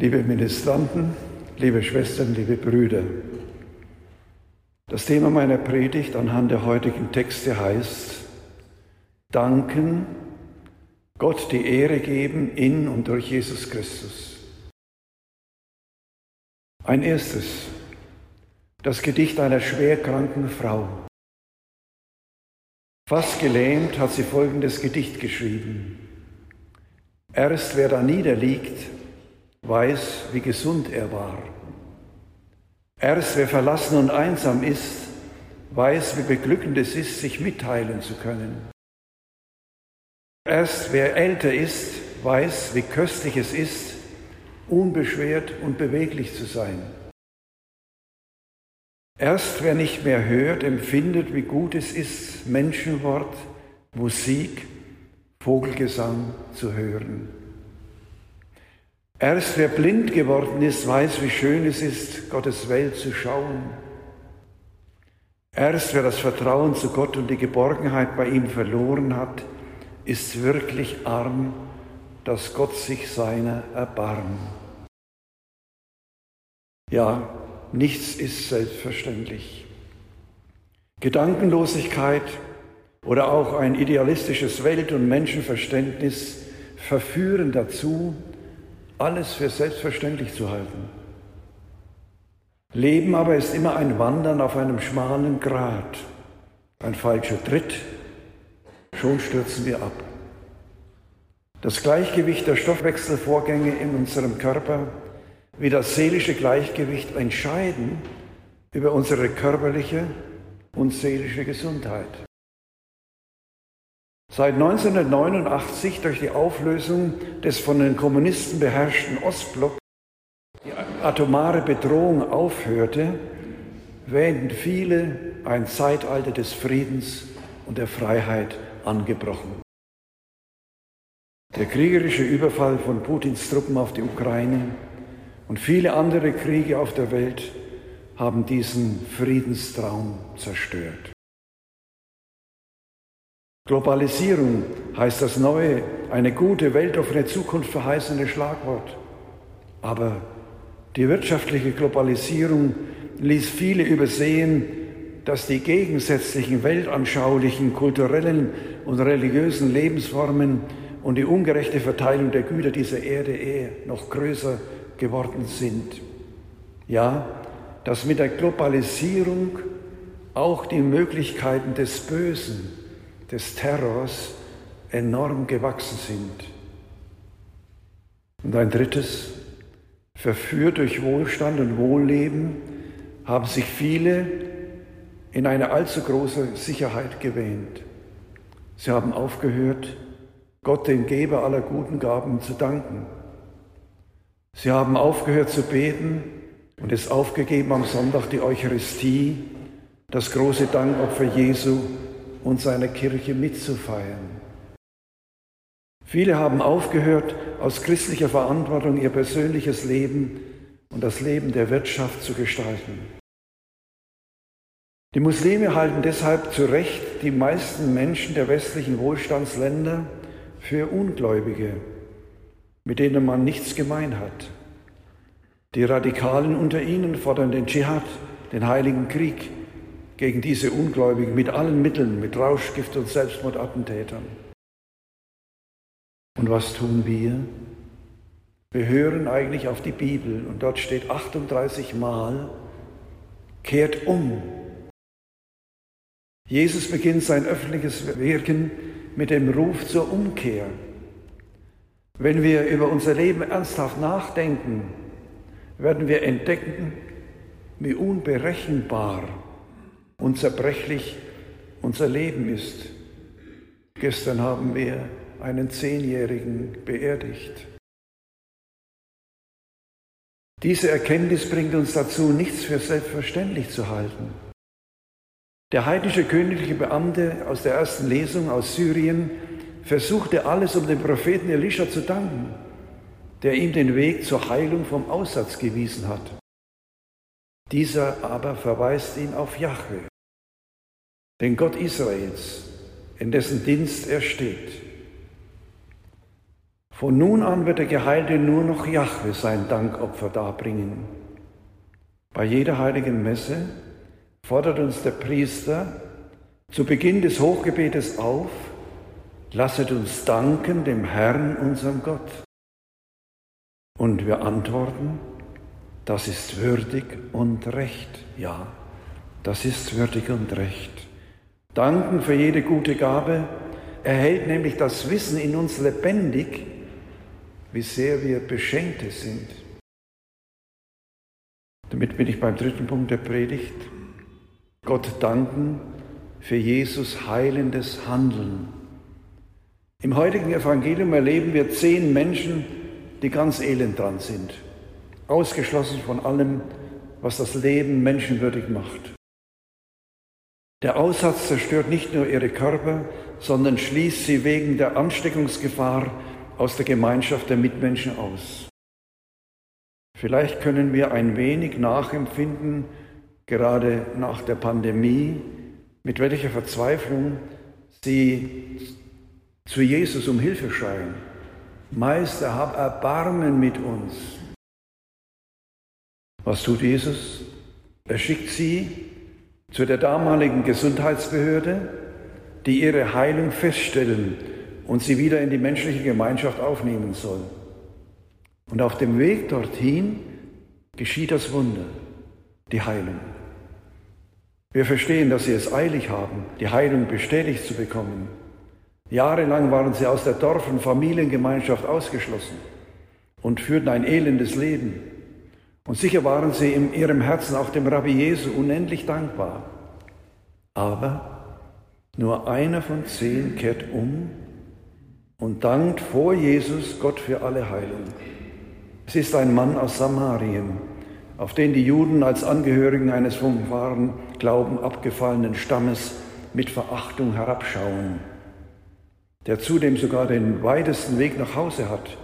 Liebe Ministranten, liebe Schwestern, liebe Brüder, das Thema meiner Predigt anhand der heutigen Texte heißt, danken, Gott die Ehre geben in und durch Jesus Christus. Ein erstes, das Gedicht einer schwerkranken Frau. Fast gelähmt hat sie folgendes Gedicht geschrieben. Erst wer da niederliegt, weiß, wie gesund er war. Erst wer verlassen und einsam ist, weiß, wie beglückend es ist, sich mitteilen zu können. Erst wer älter ist, weiß, wie köstlich es ist, unbeschwert und beweglich zu sein. Erst wer nicht mehr hört, empfindet, wie gut es ist, Menschenwort, Musik, Vogelgesang zu hören. Erst wer blind geworden ist, weiß, wie schön es ist, Gottes Welt zu schauen. Erst wer das Vertrauen zu Gott und die Geborgenheit bei ihm verloren hat, ist wirklich arm, dass Gott sich seiner erbarmt. Ja, nichts ist selbstverständlich. Gedankenlosigkeit oder auch ein idealistisches Welt- und Menschenverständnis verführen dazu, alles für selbstverständlich zu halten. Leben aber ist immer ein Wandern auf einem schmalen Grat. Ein falscher Tritt, schon stürzen wir ab. Das Gleichgewicht der Stoffwechselvorgänge in unserem Körper wie das seelische Gleichgewicht entscheiden über unsere körperliche und seelische Gesundheit. Seit 1989 durch die Auflösung des von den Kommunisten beherrschten Ostblocks die atomare Bedrohung aufhörte, wähnten viele ein Zeitalter des Friedens und der Freiheit angebrochen. Der kriegerische Überfall von Putins Truppen auf die Ukraine und viele andere Kriege auf der Welt haben diesen Friedenstraum zerstört. Globalisierung heißt das neue, eine gute, weltoffene Zukunft verheißende Schlagwort. Aber die wirtschaftliche Globalisierung ließ viele übersehen, dass die gegensätzlichen weltanschaulichen, kulturellen und religiösen Lebensformen und die ungerechte Verteilung der Güter dieser Erde eher noch größer geworden sind. Ja, dass mit der Globalisierung auch die Möglichkeiten des Bösen, des Terrors enorm gewachsen sind. Und ein drittes, verführt durch Wohlstand und Wohlleben, haben sich viele in eine allzu große Sicherheit gewähnt. Sie haben aufgehört, Gott, dem Geber aller guten Gaben, zu danken. Sie haben aufgehört zu beten und es aufgegeben, am Sonntag die Eucharistie, das große Dankopfer Jesu und seiner Kirche mitzufeiern. Viele haben aufgehört, aus christlicher Verantwortung ihr persönliches Leben und das Leben der Wirtschaft zu gestalten. Die Muslime halten deshalb zu Recht die meisten Menschen der westlichen Wohlstandsländer für Ungläubige, mit denen man nichts gemein hat. Die Radikalen unter ihnen fordern den Dschihad, den heiligen Krieg, gegen diese Ungläubigen mit allen Mitteln, mit Rauschgift und Selbstmordattentätern. Und was tun wir? Wir hören eigentlich auf die Bibel und dort steht 38 Mal, kehrt um. Jesus beginnt sein öffentliches Wirken mit dem Ruf zur Umkehr. Wenn wir über unser Leben ernsthaft nachdenken, werden wir entdecken, wie unberechenbar und zerbrechlich unser Leben ist. Gestern haben wir einen Zehnjährigen beerdigt. Diese Erkenntnis bringt uns dazu, nichts für selbstverständlich zu halten. Der heidnische königliche Beamte aus der ersten Lesung aus Syrien versuchte alles, um dem Propheten Elisha zu danken, der ihm den Weg zur Heilung vom Aussatz gewiesen hat. Dieser aber verweist ihn auf Jahwe, den Gott Israels, in dessen Dienst er steht. Von nun an wird der Geheilte nur noch Jahwe sein Dankopfer darbringen. Bei jeder heiligen Messe fordert uns der Priester zu Beginn des Hochgebetes auf, lasset uns danken dem Herrn, unserem Gott. Und wir antworten, das ist würdig und recht. Ja, das ist würdig und recht. Danken für jede gute Gabe erhält nämlich das Wissen in uns lebendig, wie sehr wir Beschenkte sind. Damit bin ich beim dritten Punkt der Predigt. Gott danken für Jesus heilendes Handeln. Im heutigen Evangelium erleben wir zehn Menschen, die ganz elend dran sind, ausgeschlossen von allem, was das Leben menschenwürdig macht. Der Aussatz zerstört nicht nur ihre Körper, sondern schließt sie wegen der Ansteckungsgefahr aus der Gemeinschaft der Mitmenschen aus. Vielleicht können wir ein wenig nachempfinden, gerade nach der Pandemie, mit welcher Verzweiflung sie zu Jesus um Hilfe schreien. Meister, hab Erbarmen mit uns. Was tut Jesus? Er schickt sie zu der damaligen Gesundheitsbehörde, die ihre Heilung feststellen und sie wieder in die menschliche Gemeinschaft aufnehmen soll. Und auf dem Weg dorthin geschieht das Wunder, die Heilung. Wir verstehen, dass sie es eilig haben, die Heilung bestätigt zu bekommen. Jahrelang waren sie aus der Dorf- und Familiengemeinschaft ausgeschlossen und führten ein elendes Leben. Und sicher waren sie in ihrem Herzen auch dem Rabbi Jesu unendlich dankbar. Aber nur einer von zehn kehrt um und dankt vor Jesus Gott für alle Heilung. Es ist ein Mann aus Samarien, auf den die Juden als Angehörigen eines vom wahren Glauben abgefallenen Stammes mit Verachtung herabschauen, der zudem sogar den weitesten Weg nach Hause hat.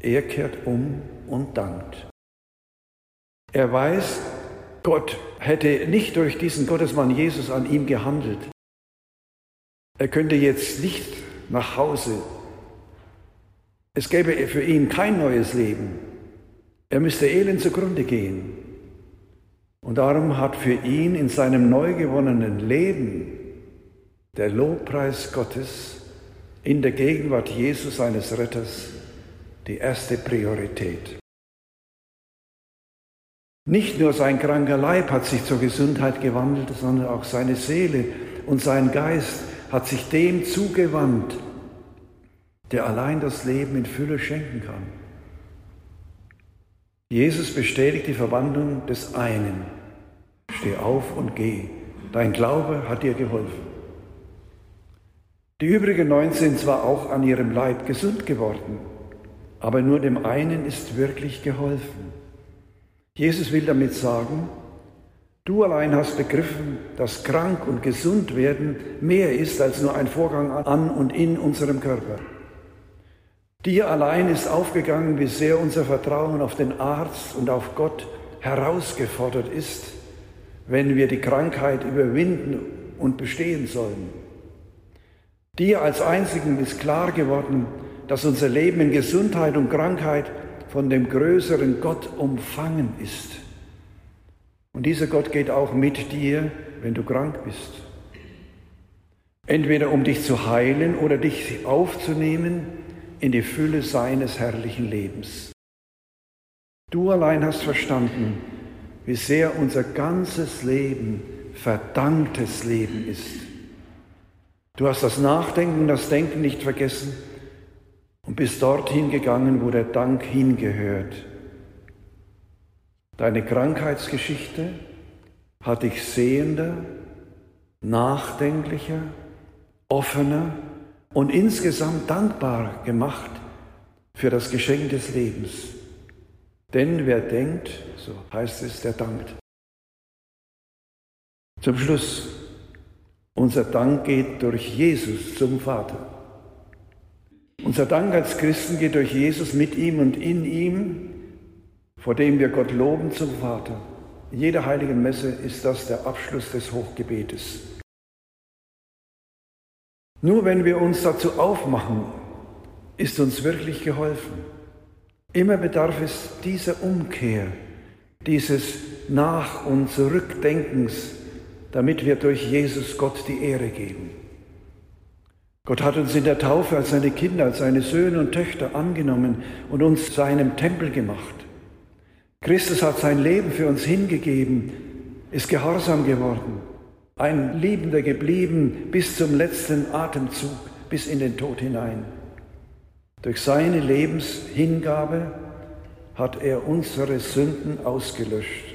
Er kehrt um und dankt. Er weiß, Gott hätte nicht durch diesen Gottesmann Jesus an ihm gehandelt. Er könnte jetzt nicht nach Hause. Es gäbe für ihn kein neues Leben. Er müsste elend zugrunde gehen. Und darum hat für ihn in seinem neu gewonnenen Leben der Lobpreis Gottes in der Gegenwart Jesus seines Retters die erste Priorität. Nicht nur sein kranker Leib hat sich zur Gesundheit gewandelt, sondern auch seine Seele und sein Geist hat sich dem zugewandt, der allein das Leben in Fülle schenken kann. Jesus bestätigt die Verwandlung des einen. Steh auf und geh. Dein Glaube hat dir geholfen. Die übrigen neun sind zwar auch an ihrem Leib gesund geworden, aber nur dem einen ist wirklich geholfen. Jesus will damit sagen, du allein hast begriffen, dass krank und gesund werden mehr ist als nur ein Vorgang an und in unserem Körper. Dir allein ist aufgegangen, wie sehr unser Vertrauen auf den Arzt und auf Gott herausgefordert ist, wenn wir die Krankheit überwinden und bestehen sollen. Dir als Einzigen ist klar geworden, dass unser Leben in Gesundheit und Krankheit von dem größeren Gott umfangen ist. Und dieser Gott geht auch mit dir, wenn du krank bist. Entweder um dich zu heilen oder dich aufzunehmen in die Fülle seines herrlichen Lebens. Du allein hast verstanden, wie sehr unser ganzes Leben verdanktes Leben ist. Du hast das Nachdenken, das Denken nicht vergessen und bist dorthin gegangen, wo der Dank hingehört. Deine Krankheitsgeschichte hat dich sehender, nachdenklicher, offener und insgesamt dankbar gemacht für das Geschenk des Lebens. Denn wer denkt, so heißt es, der dankt. Zum Schluss, unser Dank geht durch Jesus zum Vater. Unser Dank als Christen geht durch Jesus mit ihm und in ihm, vor dem wir Gott loben zum Vater. In jeder heiligen Messe ist das der Abschluss des Hochgebetes. Nur wenn wir uns dazu aufmachen, ist uns wirklich geholfen. Immer bedarf es dieser Umkehr, dieses Nach- und Zurückdenkens, damit wir durch Jesus Gott die Ehre geben. Gott hat uns in der Taufe als seine Kinder, als seine Söhne und Töchter angenommen und uns seinem Tempel gemacht. Christus hat sein Leben für uns hingegeben, ist gehorsam geworden, ein Liebender geblieben bis zum letzten Atemzug, bis in den Tod hinein. Durch seine Lebenshingabe hat er unsere Sünden ausgelöscht.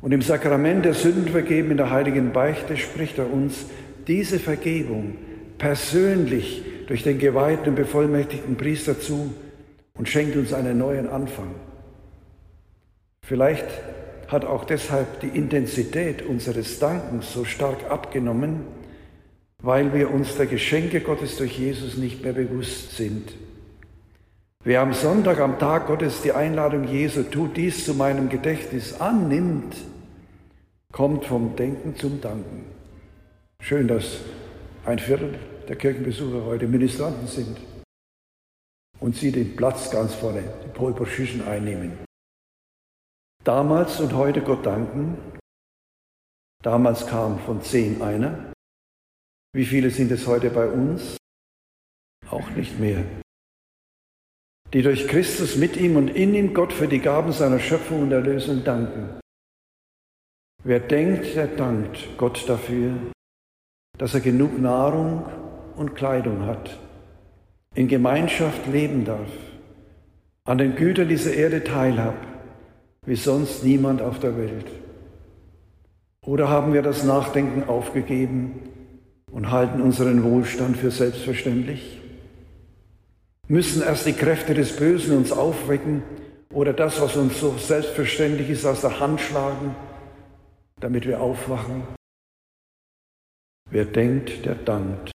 Und im Sakrament der Sündenvergebung in der heiligen Beichte spricht er uns diese Vergebung persönlich durch den geweihten und bevollmächtigten Priester zu und schenkt uns einen neuen Anfang. Vielleicht hat auch deshalb die Intensität unseres Dankens so stark abgenommen, weil wir uns der Geschenke Gottes durch Jesus nicht mehr bewusst sind. Wer am Sonntag, am Tag Gottes die Einladung Jesu, tut dies zu meinem Gedächtnis, annimmt, kommt vom Denken zum Danken. Schön, dass ein Viertel der Kirchenbesucher heute Ministranten sind und sie den Platz ganz vorne, die Polposition einnehmen. Damals und heute Gott danken. Damals kam von zehn einer. Wie viele sind es heute bei uns? Auch nicht mehr. Die durch Christus mit ihm und in ihm Gott für die Gaben seiner Schöpfung und Erlösung danken. Wer denkt, der dankt Gott dafür, dass er genug Nahrung und Kleidung hat, in Gemeinschaft leben darf, an den Gütern dieser Erde teilhabt, wie sonst niemand auf der Welt. Oder haben wir das Nachdenken aufgegeben und halten unseren Wohlstand für selbstverständlich? Müssen erst die Kräfte des Bösen uns aufwecken oder das, was uns so selbstverständlich ist, aus der Hand schlagen, damit wir aufwachen? Wer denkt, der dankt.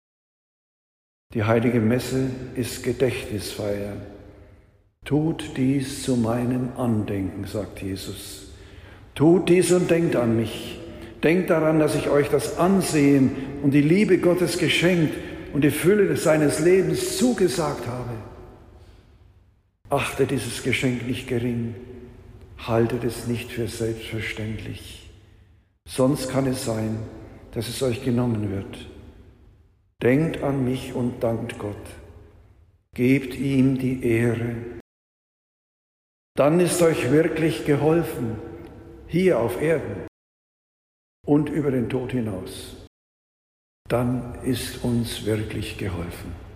Die heilige Messe ist Gedächtnisfeier. Tut dies zu meinem Andenken, sagt Jesus. Tut dies und denkt an mich. Denkt daran, dass ich euch das Ansehen und die Liebe Gottes geschenkt und die Fülle seines Lebens zugesagt habe. Achtet dieses Geschenk nicht gering, haltet es nicht für selbstverständlich. Sonst kann es sein, dass es euch genommen wird. Denkt an mich und dankt Gott. Gebt ihm die Ehre. Dann ist euch wirklich geholfen, hier auf Erden und über den Tod hinaus. Dann ist uns wirklich geholfen.